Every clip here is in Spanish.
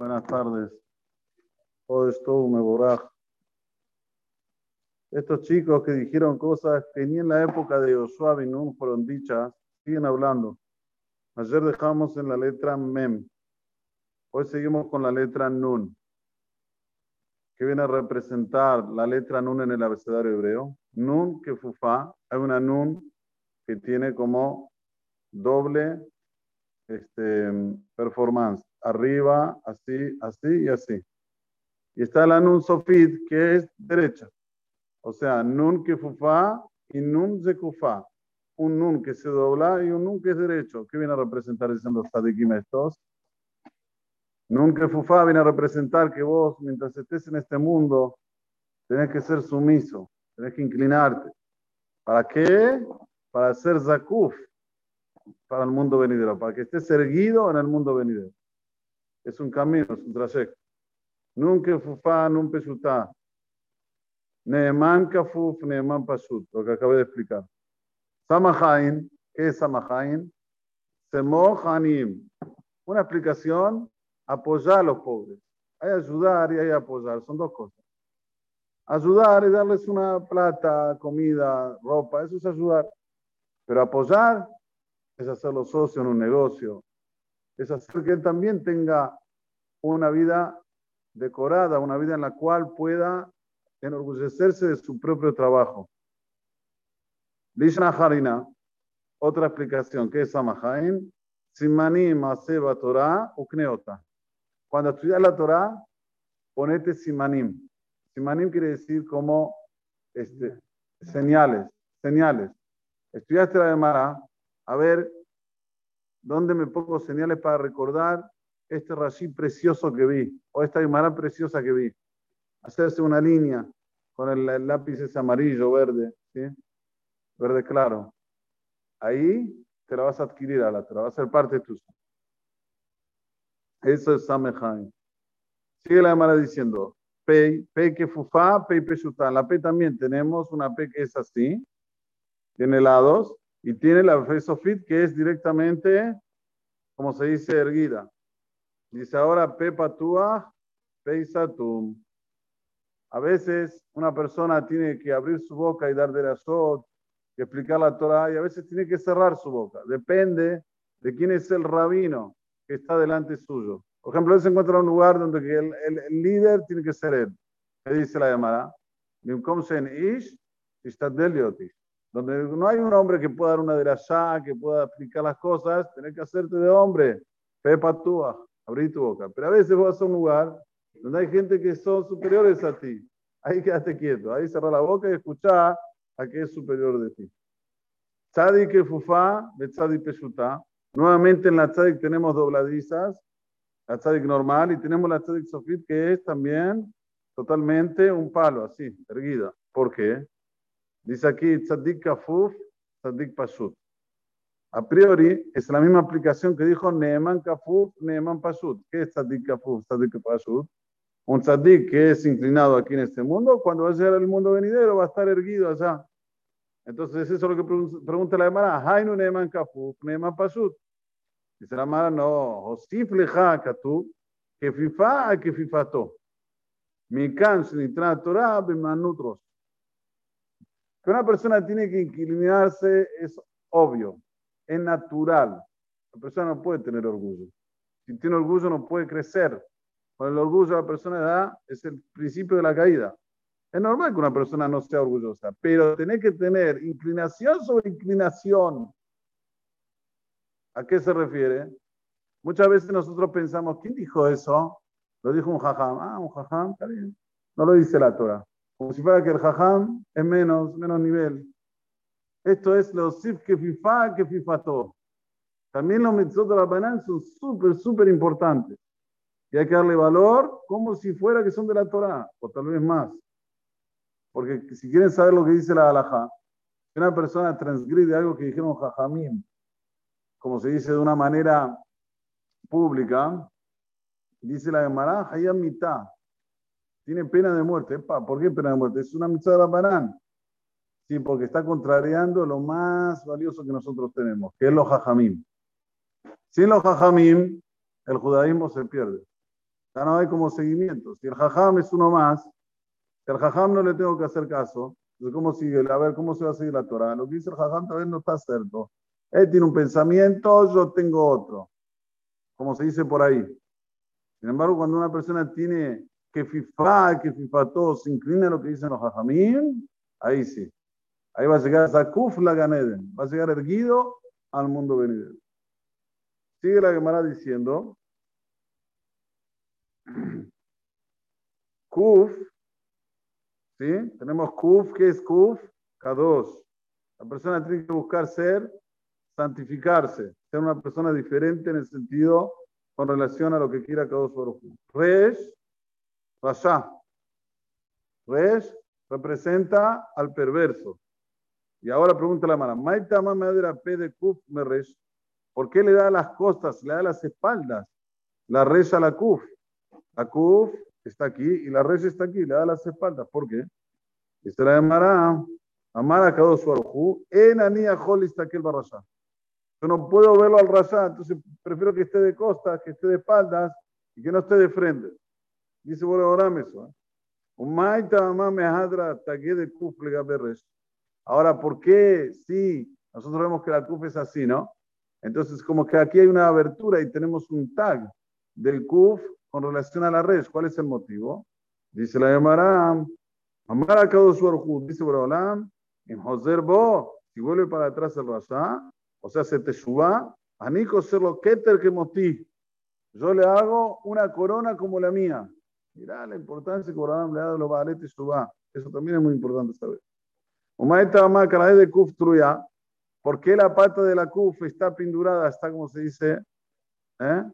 Buenas tardes. Todo esto me boraj. Estos chicos que dijeron cosas que ni en la época de Joshua Binun fueron dichas, siguen hablando. Ayer dejamos en la letra Mem. Hoy seguimos con la letra Nun, que viene a representar la letra Nun en el abecedario hebreo. Nun que fufa, hay una Nun que tiene como doble este, performance. Arriba, así, así y así. Y está la Nun Sofit, que es derecha. O sea, Nun que fufa y Nun kufa. Un Nun que se dobla y un Nun que es derecho. ¿Qué viene a representar diciendo Sadikim estos? Nun que fufa viene a representar que vos, mientras estés en este mundo, tenés que ser sumiso, tenés que inclinarte. ¿Para qué? Para ser zakuf para el mundo venidero, para que estés erguido en el mundo venidero. Es un camino, es un trayecto. Nunca fufa, nunca pesutá. Neeman kafuf, neeman pasut, lo que acabé de explicar. Samahain, ¿qué es Samahain? Semohanim. Una explicación, apoyar a los pobres. Hay ayudar y hay apoyar, son dos cosas. Ayudar es darles una plata, comida, ropa, eso es ayudar. Pero apoyar es hacerlo socio en un negocio, es hacer que él también tenga una vida decorada, una vida en la cual pueda enorgullecerse de su propio trabajo. Lishna Harina, otra explicación, que es Samahain, Simanim Aseba Torah Ukneota. Cuando estudias la Torah, ponete Simanim. Simanim quiere decir como este, señales, señales. Estudiaste la Gemara, a ver, ¿dónde me pongo señales para recordar este Rashi precioso que vi? O esta Gemara preciosa que vi. Hacerse una línea con el, lápiz ese amarillo, verde. Verde claro. Ahí te la vas a adquirir, a la, te la va a ser parte de tu Eso es Samehain. Sigue la Gemara diciendo, Pei, Pei que fufa, Pei peshuta. La P también tenemos una P que es así, tiene lados, y tiene la Sofit que es directamente, como se dice, erguida. Dice ahora Pepa Tua, Peisatum. A veces una persona tiene que abrir su boca y dar de sot, explicar la Torah, y a veces tiene que cerrar su boca. Depende de quién es el rabino que está delante suyo. Por ejemplo, él se encuentra en un lugar donde el, el, líder tiene que ser él. ¿Qué dice la llamada? Donde no hay un hombre que pueda dar una derashá, que pueda explicar las cosas, tenés que hacerte de hombre. Pepa túa, abrí tu boca. Pero a veces vas a un lugar donde hay gente que son superiores a ti. Ahí quédate quieto, ahí cerra la boca y escucha a que es superior de ti. Tzadik fufa, tzadik peshuta. Nuevamente en la tzadik tenemos dobladizas, la tzadik normal, y tenemos la tzadik sofit que es también totalmente un palo, así, erguida. ¿Por qué? Dice aquí Tzadik Kafuf, Tzadik Pashut. A priori es la misma aplicación que dijo Neeman Kafuf, Neeman Pashut. ¿Qué es Tzadik Kafuf, Tzadik Pashut? Un tzadik que es inclinado aquí en este mundo, cuando va a llegar al mundo venidero va a estar erguido allá. Entonces eso es lo que pregunta la Gemara. Hainu Neeman Kafuf, Neeman Pashut. Dice la Gemara, no. Osif leja katu, que fifa a que fifato. Mi can sinitra Torah bemanutros. Que una persona tiene que inclinarse es obvio, es natural. La persona no puede tener orgullo. Si tiene orgullo no puede crecer. Con el orgullo la persona da es el principio de la caída. Es normal que una persona no sea orgullosa, pero tiene que tener inclinación sobre inclinación. ¿A qué se refiere? Muchas veces nosotros pensamos, ¿quién dijo eso? Lo dijo un jajam. Ah, un jajam, está bien. No lo dice la Torah como si fuera que el jajam es menos, menos nivel. Esto es los sif que fifa, que fifató. También los mitzvot de la banana son súper, súper importantes. Y hay que darle valor como si fuera que son de la Torah, o tal vez más. Porque si quieren saber lo que dice la halajá, si una persona transgride algo que dijeron jajamim, como se dice de una manera pública, dice la Gemara, mitad tiene pena de muerte. ¿Por qué pena de muerte? Es una mitzvah de la banana. Sí, porque está contrariando lo más valioso que nosotros tenemos, que es los jajamim. Sin los jajamim, el judaísmo se pierde. Ya no hay como seguimiento. Si el jajam es uno más, si al jajam no le tengo que hacer caso, ¿cómo sigue? A ver, ¿cómo se va a seguir la Torah? Lo que dice el jajam también no está cierto. Él tiene un pensamiento, yo tengo otro. Como se dice por ahí. Sin embargo, cuando una persona tiene que fifa, que fifa todo, se inclina a lo que dicen los jajamín, ahí sí. Ahí va a llegar Zakuf la Ganeden, va a llegar erguido al mundo venidero. Sigue la Gemara diciendo, Kuf, ¿sí? Tenemos Kuf, ¿qué es Kuf? K2. La persona tiene que buscar ser, santificarse, ser una persona diferente en el sentido con relación a lo que quiera K2 Baruj Resh, Rasha. Resh representa al perverso. Y ahora pregunta la mala, Maita madera P de Kuf Meresh, ¿por qué le da las costas, le da las espaldas? La Resh a la Kuf. La Kuf está aquí y la Resh está aquí, le da las espaldas. ¿Por qué? Dice la llamará, Amara Kadosh Baruj en Anía está aquel Barrasha. Yo no puedo verlo al Rasha, entonces prefiero que esté de costas, que esté de espaldas y que no esté de frente. Dice, bueno, ahora eso. ¿eh? Ahora, ¿por qué si nosotros vemos que la kuf es así, no? Entonces, como que aquí hay una abertura y tenemos un tag del kuf con relación a la red. ¿Cuál es el motivo? Dice la Yamara, Amara Kadosh dice Borolam, en Joser Bo, si vuelve para atrás el Rasha, o sea, se te suba, Aniko lo Keter que moti. Yo le hago una corona como la mía. Mirá la importancia que Borolam le ha dado a los Baaletes Suba. Eso también es muy importante saber. De Kuf. ¿Por qué la pata de la Kuf está pindurada? Está como se dice. ¿eh?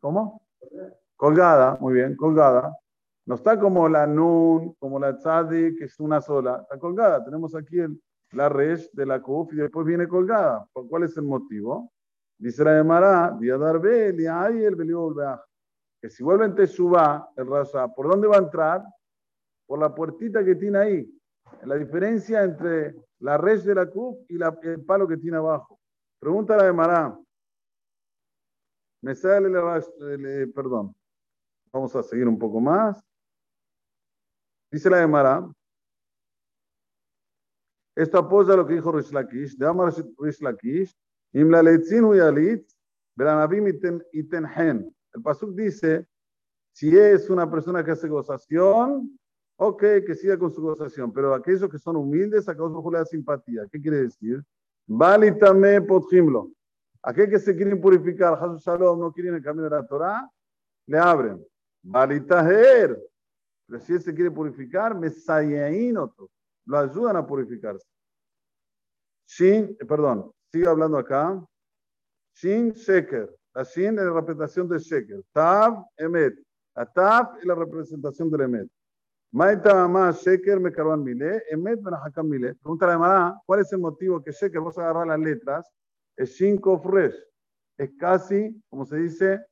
¿Cómo? Colgada, muy bien, colgada. No está como la Nun, como la Tzadi, que es una sola. Está colgada. Tenemos aquí el, la Resh de la Kuf y después viene colgada. ¿Cuál es el motivo? Dice la Emara, el que si vuelve en Teshuvah, el Raza, ¿por dónde va a entrar? Por la puertita que tiene ahí. La diferencia entre la red de la Kuf y el palo que tiene abajo. Pregunta de Mará. Me sale la perdón. Vamos a seguir un poco más. Dice la de Mará. Esto apoya lo que dijo Rish Lakish. De Amar Rish Lakish. Imla leitzin huyalit. Belanabim itenhen. El Pasuk dice, si es una persona que hace gozación, ok, que siga con su gozación, pero aquellos que son humildes, a causa de la simpatía. ¿Qué quiere decir? Valitame potjimlo. Aquel que se quieren purificar, Hasu Shalom, no quieren el camino de la Torah, le abren. Balitaher. Pero si él se quiere purificar, otro. Lo ayudan a purificarse. Shin, perdón, sigue hablando acá. Shin Sheker. La Shin es la representación de Sheker. Tav, Emet. La Tav es la representación del Emet. Maita más Sheker me carvan mile, Emet me hakam mile. Pregunta la Mara, ¿cuál es el motivo que Sheker, vos agarrar las letras, es Shin Fresh? Es casi, como se dice,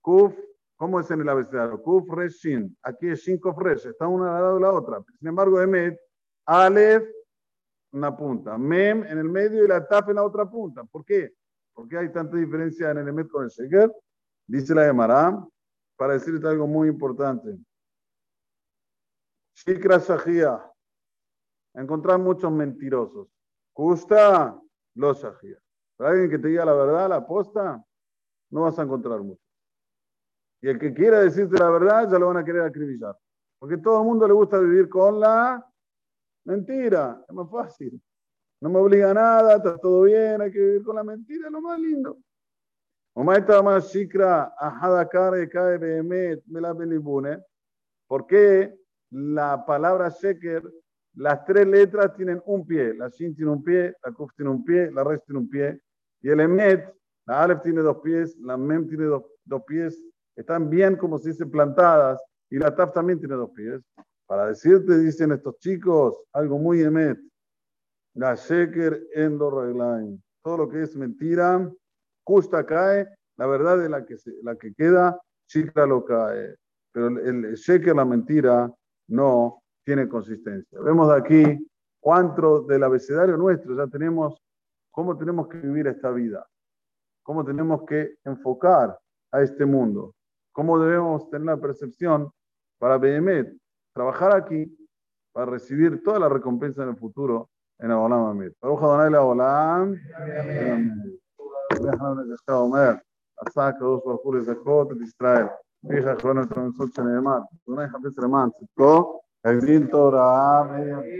Kuf, ¿cómo es en el abecedario? Kuf Resh Shin. Aquí es Shin Fresh, está una al lado de la otra. Sin embargo, Emet, Aleph, una punta. Mem en el medio y la Taf en la otra punta. ¿Por qué? ¿Por qué hay tanta diferencia en el Emet con el Sheker? Dice la Gemara, para decirte algo muy importante. Shikra Shahia. Encontrar muchos mentirosos. Justa los Shahia. Alguien que te diga la verdad, la aposta, no vas a encontrar mucho. Y el que quiera decirte la verdad, ya lo van a querer acribillar. Porque todo el mundo le gusta vivir con la mentira. Es más fácil no me obliga a nada, está todo bien, hay que vivir con la mentira, es lo más lindo. ¿Por qué la palabra sheker, las tres letras tienen un pie? La shin tiene un pie, la kuf tiene un pie, la res tiene un pie. Y el emet, la alef tiene dos pies, la mem tiene dos, dos pies. Están bien, como se dice, plantadas. Y la taf también tiene dos pies. Para decirte, dicen estos chicos, algo muy emet. La Sheker en Todo lo que es mentira, justa cae, la verdad es la que, la que queda, chica lo cae. Pero el, Sheker, la mentira, no tiene consistencia. Vemos aquí cuatro del abecedario nuestro, ya tenemos cómo tenemos que vivir esta vida, cómo tenemos que enfocar a este mundo, cómo debemos tener la percepción para Behemet, trabajar aquí para recibir toda la recompensa en el futuro en Abolam Amir. Abolam. הקדוש ברוך הוא לזכות את ישראל. ויחי אחרון את המצוות שנאמר, אדוני חפש למען צדקו, הגדיל תורה